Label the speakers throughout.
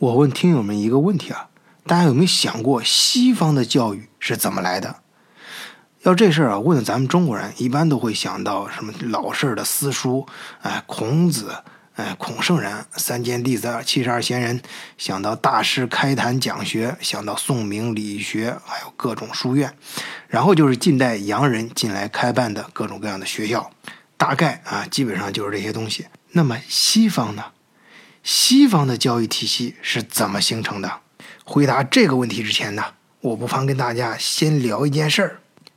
Speaker 1: 我问听友们一个问题啊，大家有没有想过西方的教育是怎么来的？要这事儿啊，问咱们中国人，一般都会想到什么老式的私塾，哎，孔子，哎，孔圣人，三监弟子，七十二贤人，想到大师开坛讲学，想到宋明理学，还有各种书院，然后就是近代洋人进来开办的各种各样的学校，大概啊，基本上就是这些东西。那么西方呢？西方的教育体系是怎么形成的？回答这个问题之前呢，我不妨跟大家先聊一件事儿。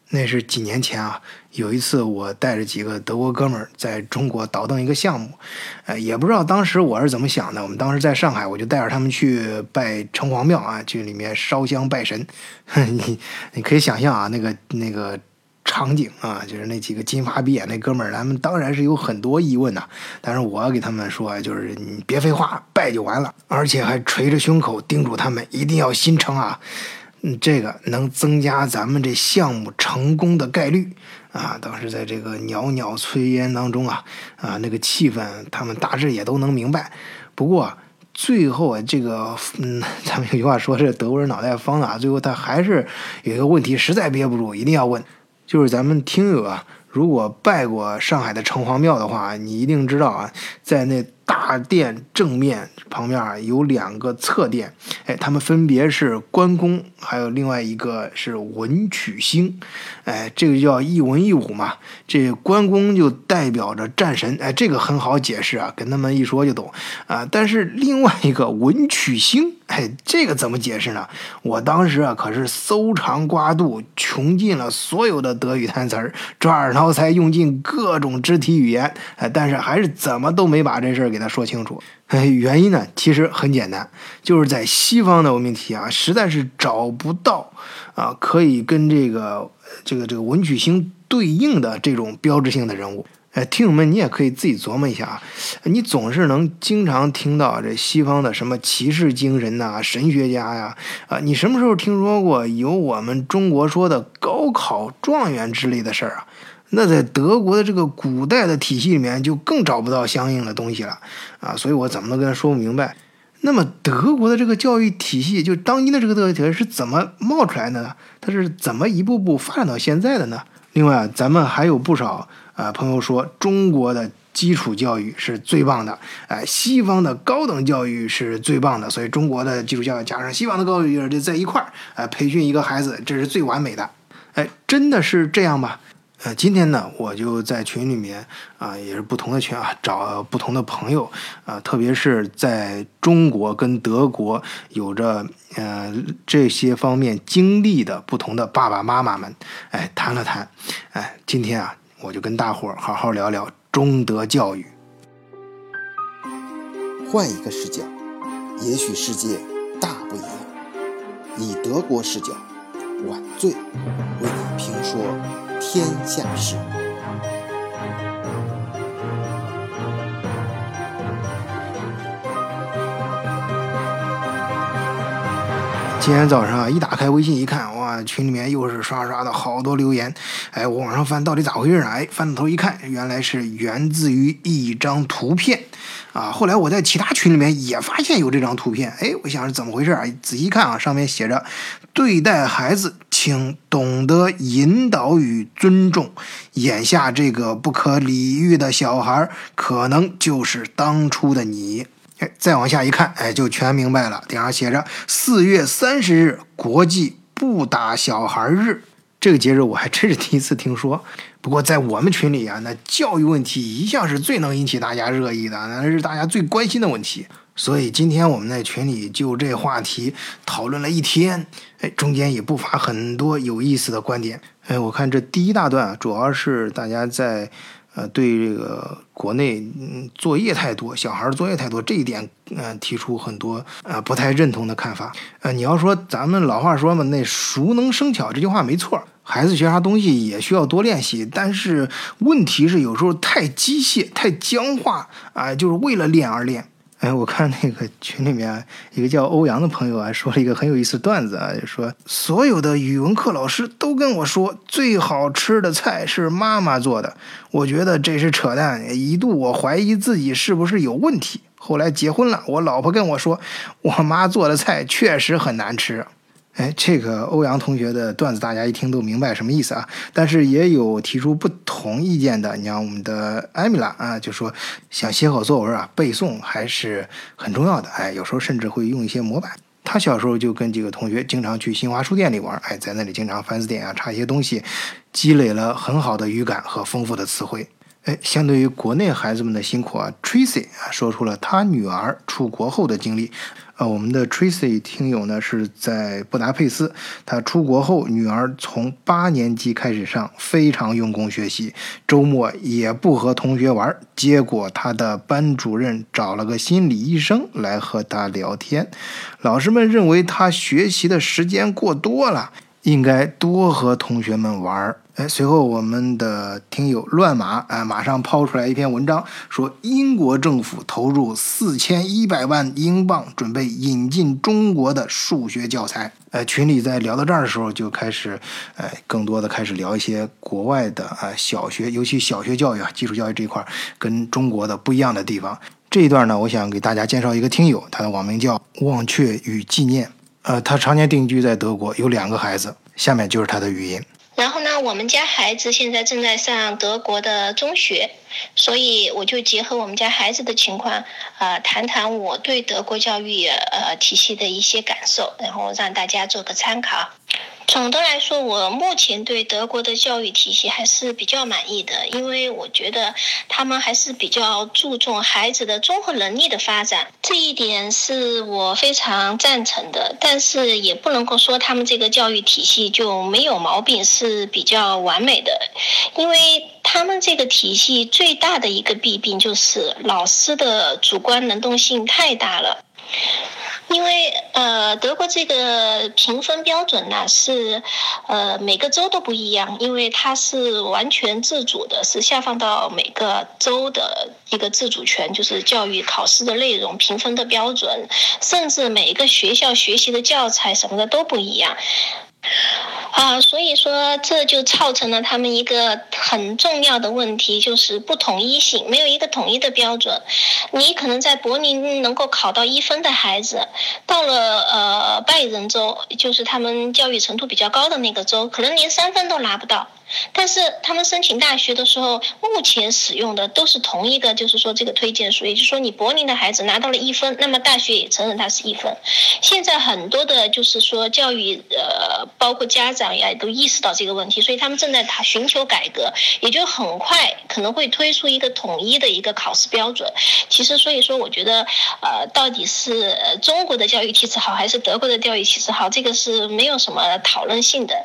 Speaker 1: 那是几年前啊，有一次我带着几个德国哥们儿在中国倒腾一个项目，呃，也不知道当时我是怎么想的。我们当时在上海，我就带着他们去拜城隍庙啊，去里面烧香拜神。你你可以想象啊，那个那个场景啊，就是那几个金发碧眼那哥们儿，他们当然是有很多疑问呐。但是我给他们说，就是你别废话，拜就完了，而且还捶着胸口叮嘱他们一定要心诚啊。嗯，这个能增加咱们这项目成功的概率啊！当时在这个袅袅炊烟当中啊，啊，那个气氛他们大致也都能明白。不过最后啊，这个嗯，咱们有句话说这德国人脑袋方啊，最后他还是有一个问题，实在憋不住，一定要问，就是咱们听友啊，如果拜过上海的城隍庙的话，你一定知道啊，在那。大殿正面旁边啊有两个侧殿，哎，他们分别是关公，还有另外一个是文曲星，哎，这个叫一文一武嘛。这关公就代表着战神，哎，这个很好解释啊，跟他们一说就懂啊。但是另外一个文曲星，哎，这个怎么解释呢？我当时啊可是搜肠刮肚，穷尽了所有的德语单词儿，抓耳挠腮，用尽各种肢体语言，哎，但是还是怎么都没把这事儿。给他说清楚，原因呢，其实很简单，就是在西方的文明体系啊，实在是找不到啊，可以跟这个这个这个文曲星对应的这种标志性的人物。哎，听友们，你也可以自己琢磨一下啊，你总是能经常听到这西方的什么骑士精神呐、神学家呀，啊，你什么时候听说过有我们中国说的高考状元之类的事儿啊？那在德国的这个古代的体系里面，就更找不到相应的东西了啊！所以我怎么都跟他说不明白。那么德国的这个教育体系，就当今的这个德育体系是怎么冒出来的呢？它是怎么一步步发展到现在的呢？另外，咱们还有不少啊朋友说，中国的基础教育是最棒的，哎，西方的高等教育是最棒的，所以中国的基础教育加上西方的高等教育就在一块儿，哎，培训一个孩子，这是最完美的。哎，真的是这样吗？呃，今天呢，我就在群里面啊，也是不同的群啊，找不同的朋友啊，特别是在中国跟德国有着呃这些方面经历的不同的爸爸妈妈们，哎，谈了谈，哎，今天啊，我就跟大伙儿好好聊聊中德教育。
Speaker 2: 换一个视角，也许世界大不一样。以德国视角，晚醉为你评说。天下事。
Speaker 1: 今天早上，一打开微信一看，哇，群里面又是刷刷的好多留言。哎，我往上翻，到底咋回事啊？哎，翻到头一看，原来是源自于一张图片啊。后来我在其他群里面也发现有这张图片。哎，我想是怎么回事啊？仔细看啊，上面写着：对待孩子，请懂得引导与尊重。眼下这个不可理喻的小孩，可能就是当初的你。哎再往下一看，哎，就全明白了。顶上写着“四月三十日国际不打小孩日”，这个节日我还真是第一次听说。不过在我们群里啊，那教育问题一向是最能引起大家热议的，那是大家最关心的问题。所以今天我们在群里就这话题讨论了一天，哎，中间也不乏很多有意思的观点。哎，我看这第一大段啊，主要是大家在。呃，对这个国内嗯作业太多，小孩作业太多这一点，呃，提出很多呃不太认同的看法。呃，你要说咱们老话说嘛，那熟能生巧这句话没错，孩子学啥东西也需要多练习，但是问题是有时候太机械、太僵化啊，就是为了练而练。哎，我看那个群里面一个叫欧阳的朋友啊，说了一个很有意思段子啊，就说所有的语文课老师都跟我说，最好吃的菜是妈妈做的。我觉得这是扯淡，一度我怀疑自己是不是有问题。后来结婚了，我老婆跟我说，我妈做的菜确实很难吃。哎，这个欧阳同学的段子，大家一听都明白什么意思啊？但是也有提出不同意见的，你像我们的艾米拉啊，就说想写好作文啊，背诵还是很重要的。哎，有时候甚至会用一些模板。他小时候就跟几个同学经常去新华书店里玩，哎，在那里经常翻字典啊，查一些东西，积累了很好的语感和丰富的词汇。哎，相对于国内孩子们的辛苦啊，Tracy 啊说出了他女儿出国后的经历。呃，我们的 Tracy 听友呢是在布达佩斯，他出国后，女儿从八年级开始上，非常用功学习，周末也不和同学玩。结果他的班主任找了个心理医生来和他聊天，老师们认为他学习的时间过多了。应该多和同学们玩儿。哎，随后我们的听友乱码哎，马上抛出来一篇文章，说英国政府投入四千一百万英镑，准备引进中国的数学教材。呃，群里在聊到这儿的时候，就开始，呃，更多的开始聊一些国外的啊小学，尤其小学教育啊，基础教育这一块跟中国的不一样的地方。这一段呢，我想给大家介绍一个听友，他的网名叫忘却与纪念。呃，他常年定居在德国，有两个孩子。下面就是他的语音。
Speaker 3: 然后呢，我们家孩子现在正在上德国的中学，所以我就结合我们家孩子的情况，呃，谈谈我对德国教育呃体系的一些感受，然后让大家做个参考。总的来说，我目前对德国的教育体系还是比较满意的，因为我觉得他们还是比较注重孩子的综合能力的发展，这一点是我非常赞成的。但是也不能够说他们这个教育体系就没有毛病，是比较完美的，因为他们这个体系最大的一个弊病就是老师的主观能动性太大了。因德国这个评分标准呢是，呃，每个州都不一样，因为它是完全自主的，是下放到每个州的一个自主权，就是教育考试的内容、评分的标准，甚至每一个学校学习的教材什么的都不一样。啊，所以说这就造成了他们一个很重要的问题，就是不统一性，没有一个统一的标准。你可能在柏林能够考到一分的孩子，到了呃拜仁州，就是他们教育程度比较高的那个州，可能连三分都拿不到。但是他们申请大学的时候，目前使用的都是同一个，就是说这个推荐书，也就是说你柏林的孩子拿到了一分，那么大学也承认他是一分。现在很多的，就是说教育，呃，包括家长呀，都意识到这个问题，所以他们正在寻求改革，也就很快可能会推出一个统一的一个考试标准。其实，所以说我觉得，呃，到底是中国的教育体制好，还是德国的教育体制好，这个是没有什么讨论性的。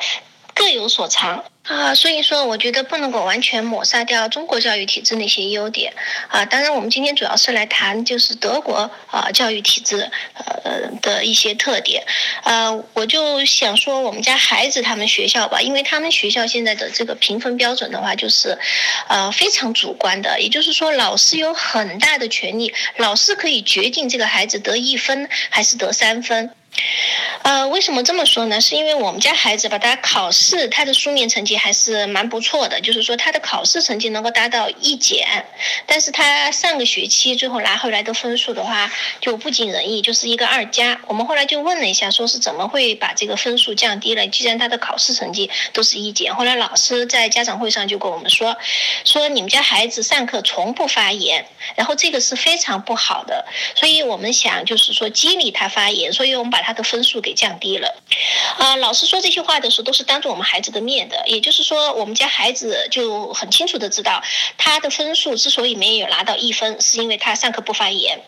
Speaker 3: 各有所长啊，所以说我觉得不能够完全抹杀掉中国教育体制那些优点啊。当然，我们今天主要是来谈就是德国啊教育体制呃的一些特点。呃，我就想说我们家孩子他们学校吧，因为他们学校现在的这个评分标准的话，就是呃非常主观的，也就是说老师有很大的权利，老师可以决定这个孩子得一分还是得三分。呃，为什么这么说呢？是因为我们家孩子吧，他考试他的书面成绩还是蛮不错的，就是说他的考试成绩能够达到一检，但是他上个学期最后拿回来的分数的话就不尽人意，就是一个二加。我们后来就问了一下，说是怎么会把这个分数降低了？既然他的考试成绩都是一检，后来老师在家长会上就跟我们说，说你们家孩子上课从不发言，然后这个是非常不好的，所以我们想就是说激励他发言，所以我们把他他的分数给降低了。啊，老师说这些话的时候都是当着我们孩子的面的，也就是说，我们家孩子就很清楚的知道，他的分数之所以没有拿到一分，是因为他上课不发言，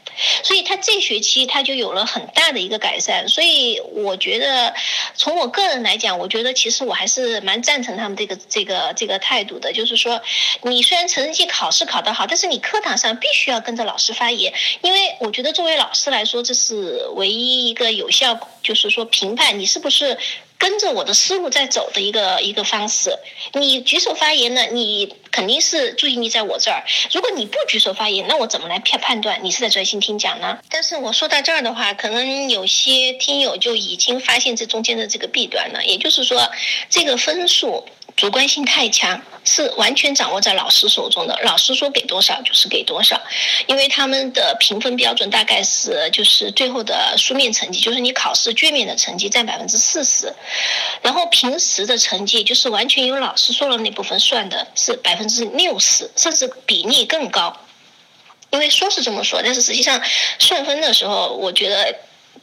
Speaker 3: 所以他这学期他就有了很大的一个改善。所以我觉得，从我个人来讲，我觉得其实我还是蛮赞成他们这个这个这个态度的，就是说，你虽然成绩考试考得好，但是你课堂上必须要跟着老师发言，因为我觉得作为老师来说，这是唯一一个有效，就是说评判你是不是。跟着我的思路在走的一个一个方式，你举手发言呢，你肯定是注意力在我这儿。如果你不举手发言，那我怎么来判判断你是在专心听讲呢？但是我说到这儿的话，可能有些听友就已经发现这中间的这个弊端了。也就是说，这个分数主观性太强，是完全掌握在老师手中的。老师说给多少就是给多少，因为他们的评分标准大概是就是最后的书面成绩，就是你考试卷面的成绩占百分之四十，然后平时的成绩就是完全由老师说了那部分算的是百分之六十，甚至比例更高。因为说是这么说，但是实际上算分的时候，我觉得。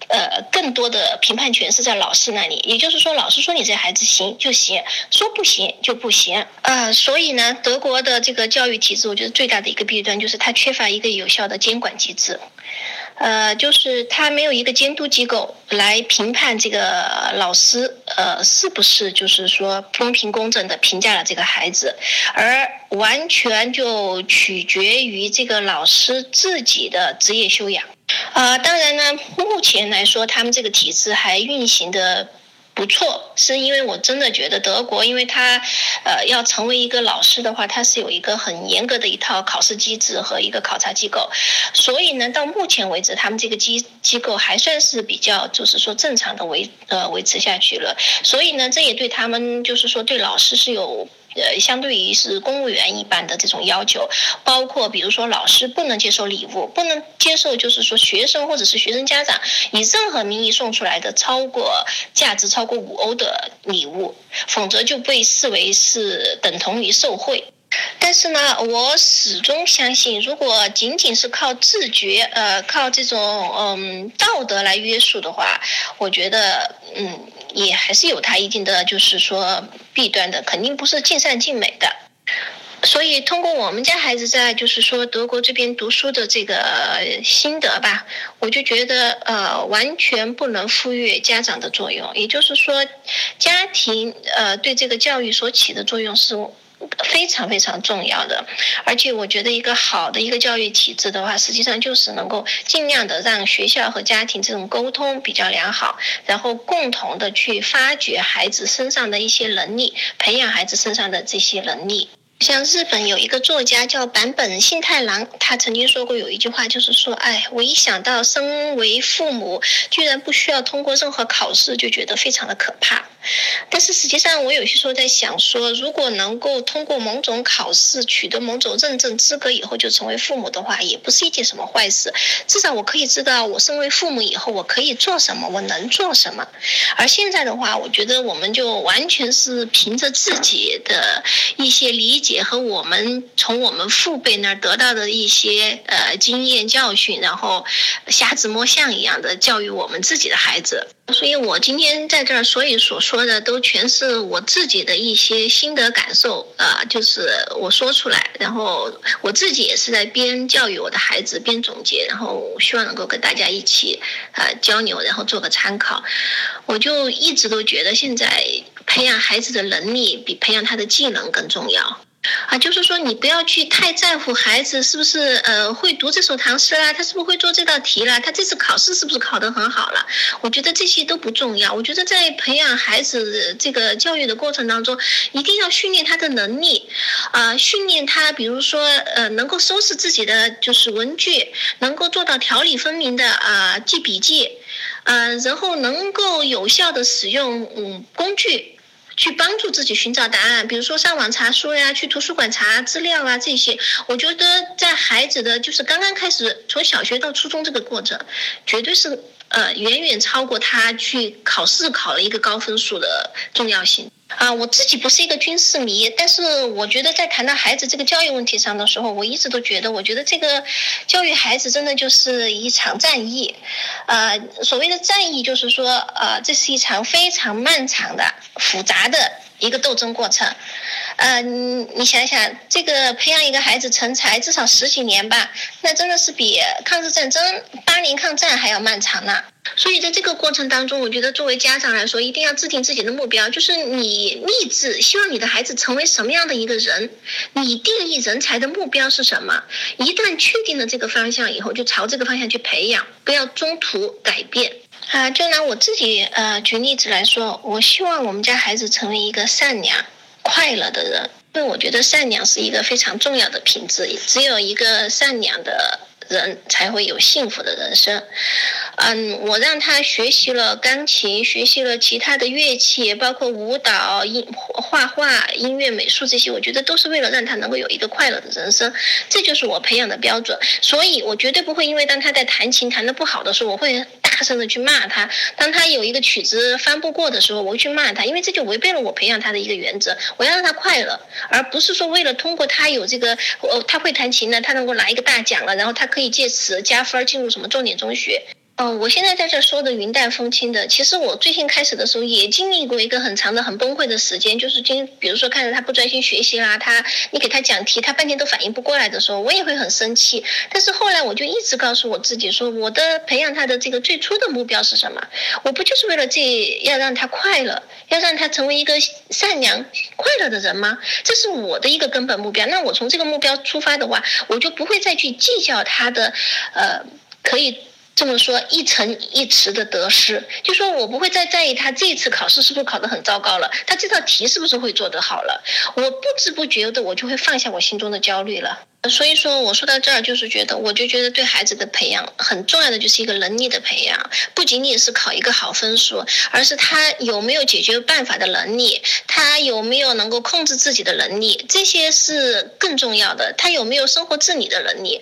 Speaker 3: 呃，更多的评判权是在老师那里，也就是说，老师说你这孩子行就行，说不行就不行。呃，所以呢，德国的这个教育体制，我觉得最大的一个弊端就是它缺乏一个有效的监管机制。呃，就是它没有一个监督机构来评判这个老师，呃，是不是就是说公平公正的评价了这个孩子，而完全就取决于这个老师自己的职业修养。啊，当然呢，目前来说，他们这个体制还运行的不错，是因为我真的觉得德国，因为他，呃，要成为一个老师的话，他是有一个很严格的一套考试机制和一个考察机构，所以呢，到目前为止，他们这个机机构还算是比较，就是说正常的维呃维持下去了，所以呢，这也对他们就是说对老师是有。呃，相对于是公务员一般的这种要求，包括比如说老师不能接受礼物，不能接受就是说学生或者是学生家长以任何名义送出来的超过价值超过五欧的礼物，否则就被视为是等同于受贿。但是呢，我始终相信，如果仅仅是靠自觉，呃，靠这种嗯道德来约束的话，我觉得嗯也还是有它一定的就是说弊端的，肯定不是尽善尽美的。所以通过我们家孩子在就是说德国这边读书的这个心得吧，我就觉得呃完全不能忽略家长的作用，也就是说家庭呃对这个教育所起的作用是。非常非常重要的，而且我觉得一个好的一个教育体制的话，实际上就是能够尽量的让学校和家庭这种沟通比较良好，然后共同的去发掘孩子身上的一些能力，培养孩子身上的这些能力。像日本有一个作家叫坂本信太郎，他曾经说过有一句话，就是说，哎，我一想到身为父母居然不需要通过任何考试，就觉得非常的可怕。但是实际上，我有些时候在想说，如果能够通过某种考试取得某种认证资格以后就成为父母的话，也不是一件什么坏事。至少我可以知道，我身为父母以后我可以做什么，我能做什么。而现在的话，我觉得我们就完全是凭着自己的一些理解结合我们从我们父辈那儿得到的一些呃经验教训，然后瞎子摸象一样的教育我们自己的孩子。所以我今天在这儿，所以所说的都全是我自己的一些心得感受啊，就是我说出来，然后我自己也是在边教育我的孩子边总结，然后希望能够跟大家一起啊交流，然后做个参考。我就一直都觉得，现在培养孩子的能力比培养他的技能更重要。啊，就是说你不要去太在乎孩子是不是呃会读这首唐诗啦，他是不是会做这道题啦，他这次考试是不是考得很好了？我觉得这些都不重要。我觉得在培养孩子这个教育的过程当中，一定要训练他的能力，啊，训练他，比如说呃能够收拾自己的就是文具，能够做到条理分明的啊记笔记，呃，然后能够有效的使用嗯工具。去帮助自己寻找答案，比如说上网查书呀，去图书馆查资料啊，这些，我觉得在孩子的就是刚刚开始从小学到初中这个过程，绝对是呃远远超过他去考试考了一个高分数的重要性。啊，我自己不是一个军事迷，但是我觉得在谈到孩子这个教育问题上的时候，我一直都觉得，我觉得这个教育孩子真的就是一场战役。呃，所谓的战役，就是说，呃，这是一场非常漫长的、复杂的一个斗争过程。呃，你你想想，这个培养一个孩子成才，至少十几年吧，那真的是比抗日战争、八年抗战还要漫长呢。所以在这个过程当中，我觉得作为家长来说，一定要制定自己的目标，就是你立志希望你的孩子成为什么样的一个人，你定义人才的目标是什么。一旦确定了这个方向以后，就朝这个方向去培养，不要中途改变。啊，就拿我自己呃举例子来说，我希望我们家孩子成为一个善良、快乐的人。因为我觉得善良是一个非常重要的品质，只有一个善良的。人才会有幸福的人生。嗯，我让他学习了钢琴，学习了其他的乐器，包括舞蹈、音画画、音乐、美术这些，我觉得都是为了让他能够有一个快乐的人生。这就是我培养的标准。所以我绝对不会因为当他在弹琴弹得不好的时候，我会大声的去骂他；当他有一个曲子翻不过的时候，我会去骂他，因为这就违背了我培养他的一个原则。我要让他快乐，而不是说为了通过他有这个，呃，他会弹琴呢，他能够拿一个大奖了，然后他。可以借此加分进入什么重点中学？嗯，我现在在这说的云淡风轻的。其实我最近开始的时候也经历过一个很长的、很崩溃的时间，就是经，比如说看着他不专心学习啦，他你给他讲题，他半天都反应不过来的时候，我也会很生气。但是后来我就一直告诉我自己说，我的培养他的这个最初的目标是什么？我不就是为了这要让他快乐，要让他成为一个善良、快乐的人吗？这是我的一个根本目标。那我从这个目标出发的话，我就不会再去计较他的，呃，可以。这么说一成一词的得失，就说我不会再在意他这一次考试是不是考得很糟糕了，他这道题是不是会做得好了，我不知不觉的我就会放下我心中的焦虑了。所以说我说到这儿就是觉得，我就觉得对孩子的培养很重要的就是一个能力的培养，不仅仅是考一个好分数，而是他有没有解决办法的能力，他有没有能够控制自己的能力，这些是更重要的，他有没有生活自理的能力。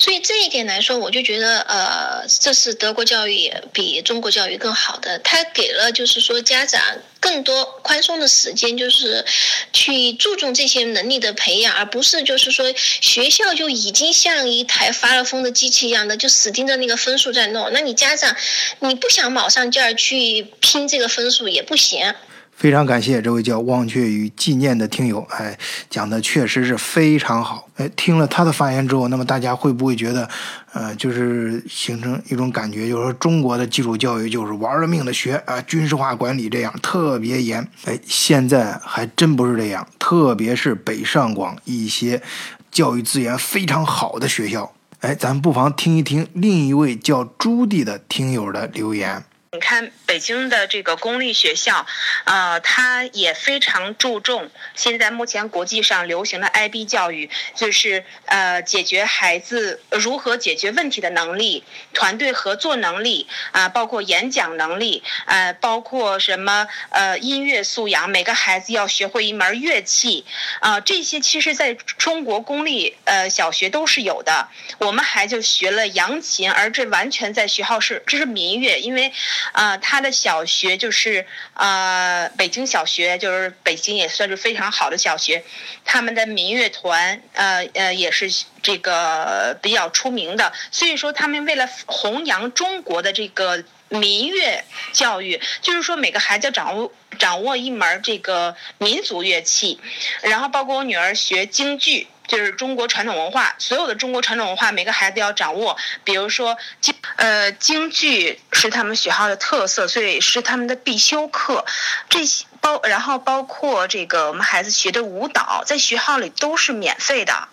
Speaker 3: 所以这一点来说，我就觉得，呃，这是德国教育比中国教育更好的。他给了就是说家长更多宽松的时间，就是去注重这些能力的培养，而不是就是说学校就已经像一台发了疯的机器一样的，就死盯着那个分数在弄。那你家长你不想卯上劲儿去拼这个分数也不行。
Speaker 1: 非常感谢这位叫忘却与纪念的听友，哎，讲的确实是非常好。哎，听了他的发言之后，那么大家会不会觉得，呃，就是形成一种感觉，就是说中国的基础教育就是玩了命的学啊，军事化管理这样特别严？哎，现在还真不是这样，特别是北上广一些教育资源非常好的学校。哎，咱不妨听一听另一位叫朱棣的听友的留言。
Speaker 4: 你看北京的这个公立学校，呃，它也非常注重现在目前国际上流行的 IB 教育，就是呃解决孩子如何解决问题的能力、团队合作能力啊，包括演讲能力，呃，包括什么呃音乐素养，每个孩子要学会一门乐器啊，这些其实在中国公立呃小学都是有的。我们还就学了扬琴，而这完全在学校是这是民乐，因为。啊，他的小学就是啊，北京小学就是北京也算是非常好的小学，他们的民乐团呃呃也是这个比较出名的，所以说他们为了弘扬中国的这个民乐教育，就是说每个孩子掌握掌握一门这个民族乐器，然后包括我女儿学京剧。就是中国传统文化，所有的中国传统文化，每个孩子要掌握。比如说京，呃，京剧是他们学校的特色，所以是他们的必修课。这些包，然后包括这个我们孩子学的舞蹈，在学校里都是免费的。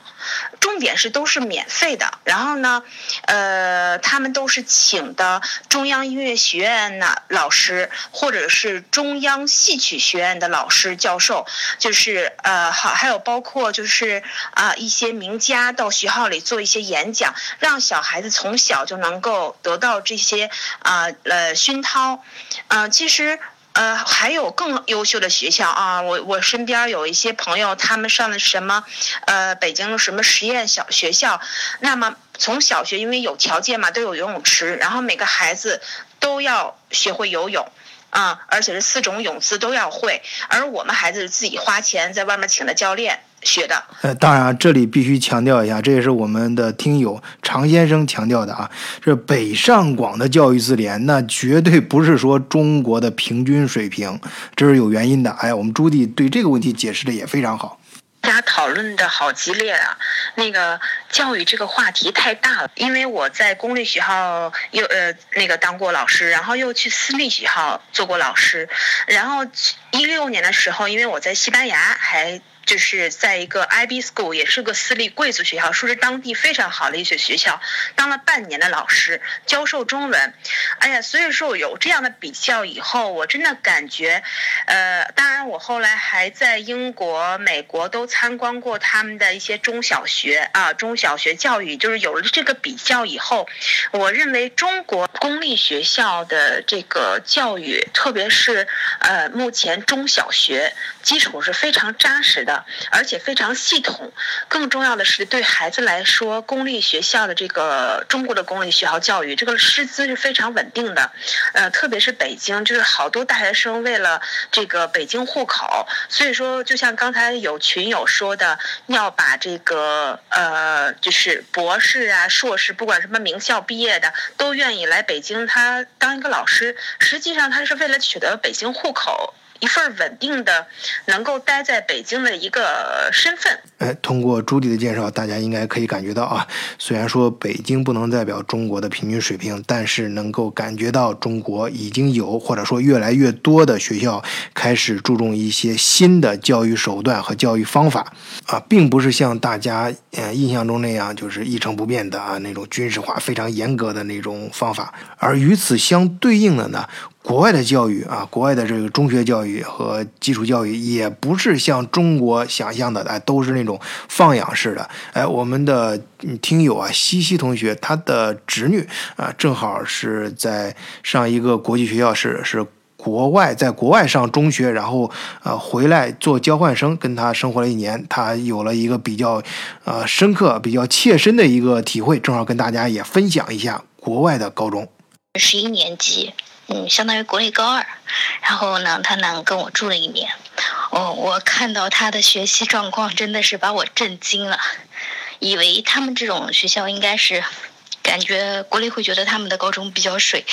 Speaker 4: 重点是都是免费的，然后呢，呃，他们都是请的中央音乐学院的老师，或者是中央戏曲学院的老师教授，就是呃，好，还有包括就是啊一些名家到学校里做一些演讲，让小孩子从小就能够得到这些啊呃熏陶，嗯，其实。呃，还有更优秀的学校啊！我我身边有一些朋友，他们上的什么，呃，北京什么实验小学校。那么从小学，因为有条件嘛，都有游泳池，然后每个孩子都要学会游泳。啊，而且是四种泳姿都要会，而我们孩子是自己花钱在外面请的教练学的。
Speaker 1: 呃，当然这里必须强调一下，这也是我们的听友常先生强调的啊，这北上广的教育自联，那绝对不是说中国的平均水平，这是有原因的。哎，我们朱棣对这个问题解释的也非常好。
Speaker 4: 大家讨论的好激烈啊！那个教育这个话题太大了，因为我在公立学校又呃那个当过老师，然后又去私立学校做过老师，然后一六年的时候，因为我在西班牙还。就是在一个 IB School，也是个私立贵族学校，说是当地非常好的一所学校，当了半年的老师，教授中文。哎呀，所以说我有这样的比较以后，我真的感觉，呃，当然我后来还在英国、美国都参观过他们的一些中小学啊，中小学教育，就是有了这个比较以后，我认为中国公立学校的这个教育，特别是呃目前中小学基础是非常扎实的。而且非常系统，更重要的是对孩子来说，公立学校的这个中国的公立学校教育，这个师资是非常稳定的。呃，特别是北京，就是好多大学生为了这个北京户口，所以说就像刚才有群友说的，要把这个呃，就是博士啊、硕士，不管什么名校毕业的，都愿意来北京，他当一个老师，实际上他是为了取得北京户口。一份稳定的、能够待在北京的一个身份。
Speaker 1: 哎，通过朱迪的介绍，大家应该可以感觉到啊，虽然说北京不能代表中国的平均水平，但是能够感觉到中国已经有或者说越来越多的学校开始注重一些新的教育手段和教育方法啊，并不是像大家呃印象中那样就是一成不变的啊那种军事化非常严格的那种方法，而与此相对应的呢。国外的教育啊，国外的这个中学教育和基础教育也不是像中国想象的，哎，都是那种放养式的。哎，我们的听友啊，西西同学，他的侄女啊，正好是在上一个国际学校，是是国外，在国外上中学，然后呃回来做交换生，跟他生活了一年，他有了一个比较呃深刻、比较切身的一个体会，正好跟大家也分享一下国外的高中。
Speaker 5: 十一年级。嗯，相当于国内高二，然后呢，他呢跟我住了一年，哦，我看到他的学习状况真的是把我震惊了，以为他们这种学校应该是。感觉国内会觉得他们的高中比较水，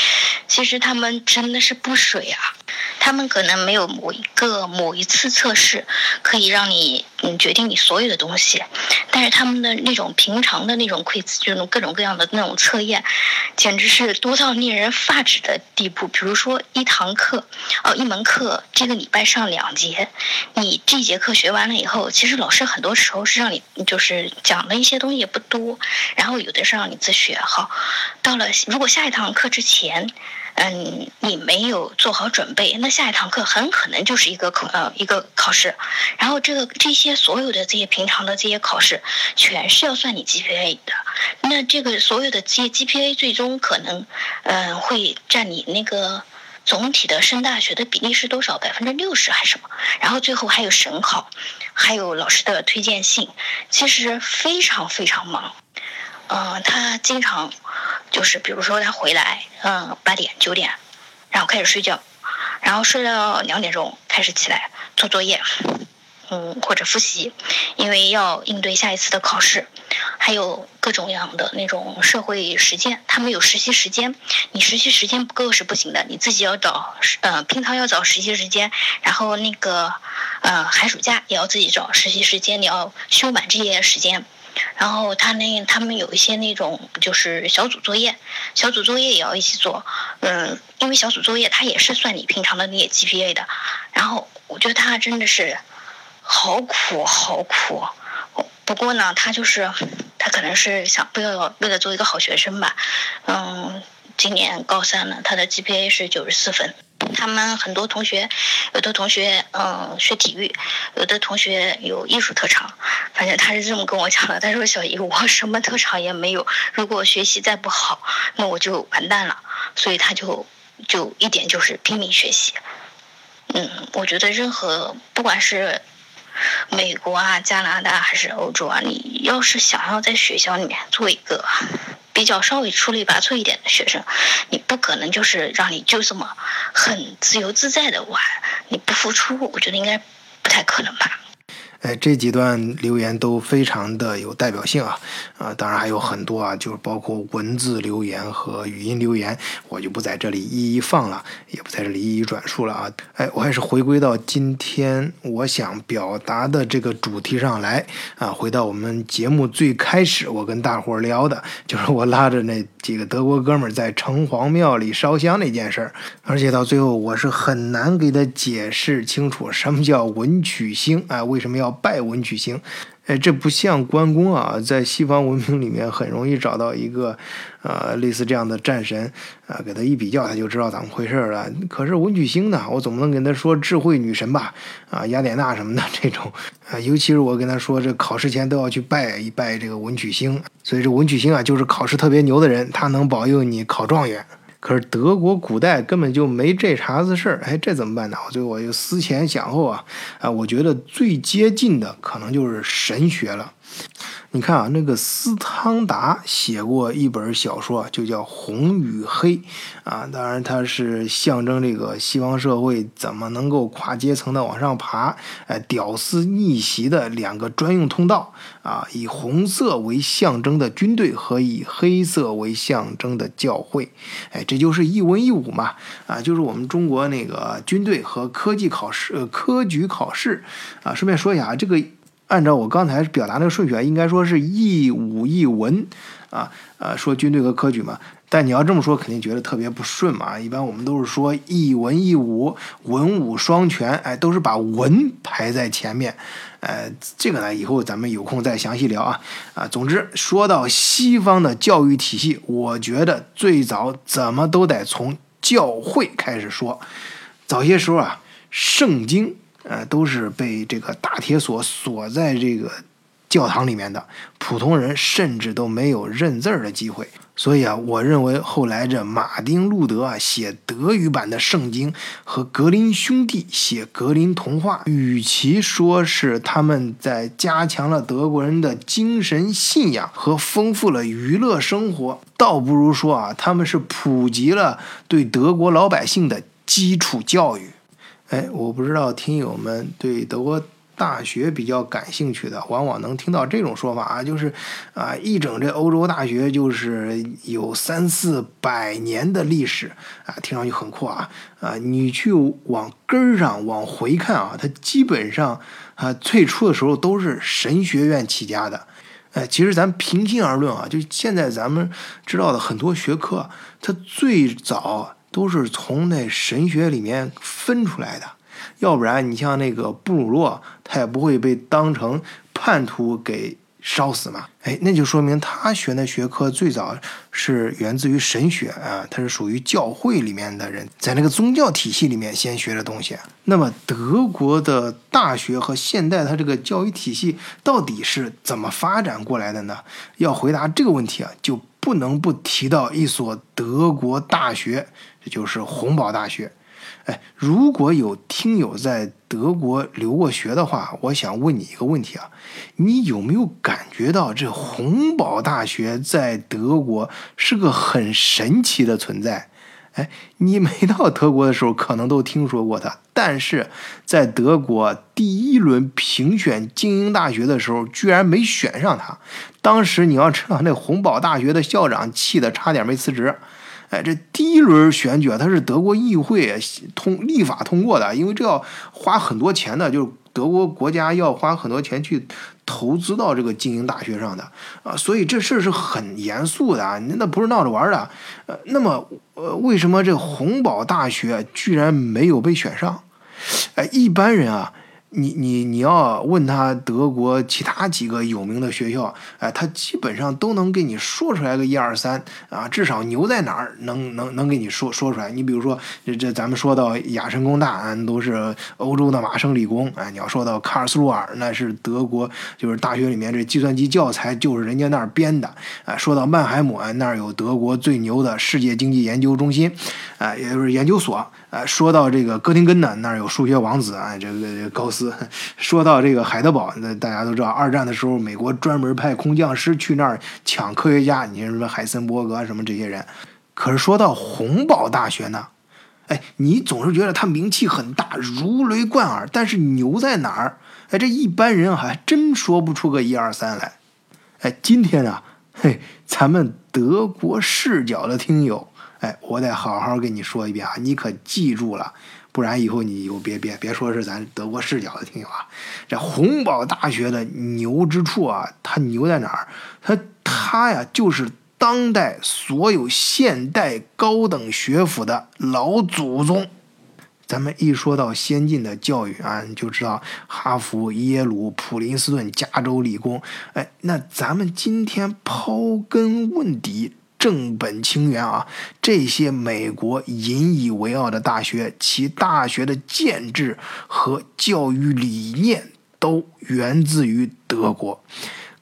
Speaker 5: 其实他们真的是不水啊。他们可能没有某一个某一次测试可以让你嗯决定你所有的东西，但是他们的那种平常的那种 quiz，这种各种各样的那种测验，简直是多到令人发指的地步。比如说一堂课，哦，一门课这个礼拜上两节，你这节课学完了以后，其实老师很多时候是让你就是讲的一些东西也不多，然后有的是让你自学。好，到了如果下一堂课之前，嗯，你没有做好准备，那下一堂课很可能就是一个考呃一个考试，然后这个这些所有的这些平常的这些考试，全是要算你 GPA 的。那这个所有的这些 GPA 最终可能，嗯，会占你那个总体的升大学的比例是多少？百分之六十还是什么？然后最后还有省考，还有老师的推荐信，其实非常非常忙。嗯，他经常就是，比如说他回来，嗯，八点九点，然后开始睡觉，然后睡到两点钟开始起来做作业，嗯，或者复习，因为要应对下一次的考试，还有各种样的那种社会实践，他们有实习时间，你实习时间不够是不行的，你自己要找，呃，平常要找实习时间，然后那个，呃，寒暑假也要自己找实习时间，你要修满这些时间。然后他那他们有一些那种就是小组作业，小组作业也要一起做，嗯，因为小组作业他也是算你平常的那些 GPA 的。然后我觉得他真的是好苦好苦，不过呢，他就是他可能是想为了为了做一个好学生吧，嗯，今年高三了，他的 GPA 是九十四分。他们很多同学，有的同学嗯学体育，有的同学有艺术特长。反正他是这么跟我讲的。他说：“小姨，我什么特长也没有，如果学习再不好，那我就完蛋了。”所以他就就一点就是拼命学习。嗯，我觉得任何不管是美国啊、加拿大还是欧洲啊，你要是想要在学校里面做一个。比较稍微出类拔萃一点的学生，你不可能就是让你就这么很自由自在的玩，你不付出，我觉得应该不太可能吧。
Speaker 1: 哎，这几段留言都非常的有代表性啊，啊，当然还有很多啊，就是包括文字留言和语音留言，我就不在这里一一放了，也不在这里一一转述了啊。哎，我还是回归到今天我想表达的这个主题上来啊，回到我们节目最开始我跟大伙聊的，就是我拉着那几个德国哥们儿在城隍庙里烧香那件事儿，而且到最后我是很难给他解释清楚什么叫文曲星啊，为什么要拜文曲星。哎，这不像关公啊，在西方文明里面很容易找到一个，呃，类似这样的战神，啊，给他一比较，他就知道怎么回事了。可是文曲星呢，我总不能跟他说智慧女神吧？啊，雅典娜什么的这种，啊，尤其是我跟他说这考试前都要去拜一拜这个文曲星，所以这文曲星啊，就是考试特别牛的人，他能保佑你考状元。可是德国古代根本就没这茬子事儿，哎，这怎么办呢？我就我就思前想后啊，啊，我觉得最接近的可能就是神学了。你看啊，那个斯汤达写过一本小说，就叫《红与黑》啊。当然，它是象征这个西方社会怎么能够跨阶层的往上爬，哎，屌丝逆袭的两个专用通道啊。以红色为象征的军队和以黑色为象征的教会，哎，这就是一文一武嘛。啊，就是我们中国那个军队和科技考试、呃科举考试啊。顺便说一下，这个。按照我刚才表达那个顺序啊，应该说是一武一文，啊，呃，说军队和科举嘛。但你要这么说，肯定觉得特别不顺嘛。一般我们都是说一文一武，文武双全，哎，都是把文排在前面。呃，这个呢，以后咱们有空再详细聊啊。啊，总之说到西方的教育体系，我觉得最早怎么都得从教会开始说。早些时候啊，圣经。呃，都是被这个大铁锁锁在这个教堂里面的，普通人甚至都没有认字儿的机会。所以啊，我认为后来这马丁路德啊写德语版的圣经和格林兄弟写格林童话，与其说是他们在加强了德国人的精神信仰和丰富了娱乐生活，倒不如说啊，他们是普及了对德国老百姓的基础教育。哎，我不知道听友们对德国大学比较感兴趣的，往往能听到这种说法啊，就是啊，一整这欧洲大学就是有三四百年的历史啊，听上去很酷啊啊！你去往根儿上往回看啊，它基本上啊，最初的时候都是神学院起家的。哎，其实咱平心而论啊，就现在咱们知道的很多学科，它最早。都是从那神学里面分出来的，要不然你像那个布鲁诺，他也不会被当成叛徒给烧死嘛。哎，那就说明他学的学科最早是源自于神学啊，他是属于教会里面的人，在那个宗教体系里面先学的东西。那么德国的大学和现代它这个教育体系到底是怎么发展过来的呢？要回答这个问题啊，就不能不提到一所德国大学。这就是洪堡大学，哎，如果有听友在德国留过学的话，我想问你一个问题啊，你有没有感觉到这洪堡大学在德国是个很神奇的存在？哎，你没到德国的时候可能都听说过他，但是在德国第一轮评选精英大学的时候，居然没选上他。当时你要知道，那洪堡大学的校长气得差点没辞职。哎，这第一轮选举啊，它是德国议会通立法通过的，因为这要花很多钱的，就是德国国家要花很多钱去投资到这个精英大学上的啊，所以这事儿是很严肃的啊，那不是闹着玩的。呃，那么呃，为什么这洪堡大学居然没有被选上？哎，一般人啊。你你你要问他德国其他几个有名的学校，哎，他基本上都能给你说出来个一二三啊，至少牛在哪儿能能能给你说说出来。你比如说这这咱们说到亚琛工大，都是欧洲的麻省理工，哎，你要说到卡尔斯鲁尔，那是德国，就是大学里面这计算机教材就是人家那儿编的，啊，说到曼海姆，那儿有德国最牛的世界经济研究中心，啊，也就是研究所。啊，说到这个哥廷根呢，那儿有数学王子啊，这个高斯；说到这个海德堡，那大家都知道，二战的时候，美国专门派空降师去那儿抢科学家，你什么海森伯格什么这些人。可是说到洪堡大学呢，哎，你总是觉得它名气很大，如雷贯耳，但是牛在哪儿？哎，这一般人还真说不出个一二三来。哎，今天啊，嘿，咱们德国视角的听友。哎，我得好好跟你说一遍啊，你可记住了，不然以后你又别别别说是咱德国视角的听友啊。这洪堡大学的牛之处啊，它牛在哪儿？它它呀，就是当代所有现代高等学府的老祖宗。咱们一说到先进的教育啊，你就知道哈佛、耶鲁、普林斯顿、加州理工。哎，那咱们今天刨根问底、正本清源啊，这些美国引以为傲的大学，其大学的建制和教育理念都源自于德国。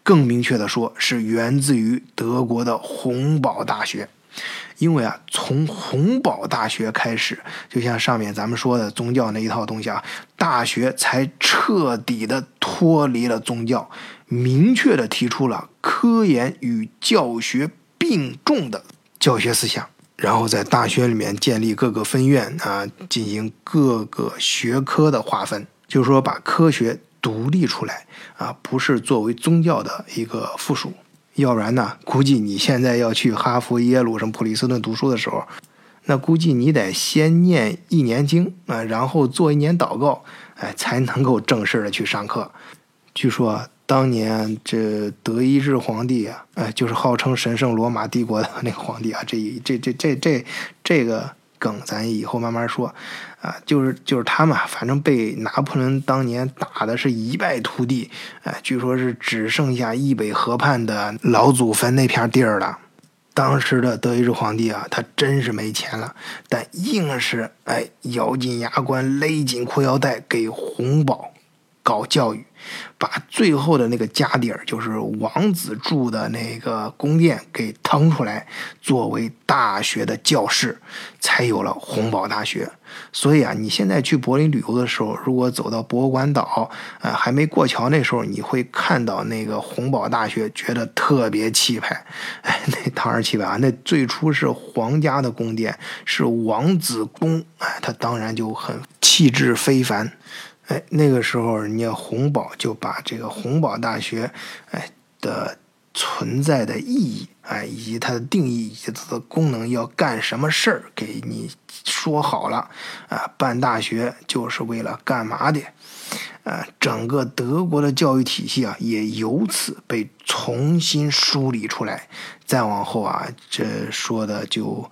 Speaker 1: 更明确的说，是源自于德国的洪堡大学。因为啊，从洪堡大学开始，就像上面咱们说的宗教那一套东西啊，大学才彻底的脱离了宗教，明确的提出了科研与教学并重的教学思想，然后在大学里面建立各个分院啊，进行各个学科的划分，就是说把科学独立出来啊，不是作为宗教的一个附属。要不然呢？估计你现在要去哈佛、耶鲁、什么普林斯顿读书的时候，那估计你得先念一年经啊，然后做一年祷告，哎，才能够正式的去上课。据说当年这德意志皇帝啊，哎，就是号称神圣罗马帝国的那个皇帝啊，这一这这这这这个。梗咱以后慢慢说，啊，就是就是他们，反正被拿破仑当年打的是一败涂地，哎，据说是只剩下易北河畔的老祖坟那片地儿了。当时的德意志皇帝啊，他真是没钱了，但硬是哎咬紧牙关，勒紧裤腰带给洪堡搞教育。把最后的那个家底儿，就是王子住的那个宫殿给腾出来，作为大学的教室，才有了洪堡大学。所以啊，你现在去柏林旅游的时候，如果走到博物馆岛，呃，还没过桥那时候，你会看到那个洪堡大学，觉得特别气派。哎，那当然气派啊！那最初是皇家的宫殿，是王子宫，哎，它当然就很气质非凡。哎，那个时候，人家洪堡就把这个洪堡大学，哎的存在的意义，哎，以及它的定义以及它的功能，要干什么事儿，给你说好了。啊，办大学就是为了干嘛的？啊，整个德国的教育体系啊，也由此被重新梳理出来。再往后啊，这说的就。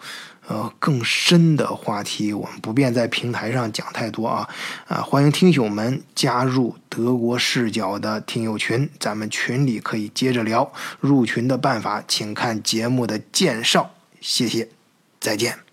Speaker 1: 呃，更深的话题，我们不便在平台上讲太多啊啊！欢迎听友们加入德国视角的听友群，咱们群里可以接着聊。入群的办法，请看节目的介绍。谢谢，再见。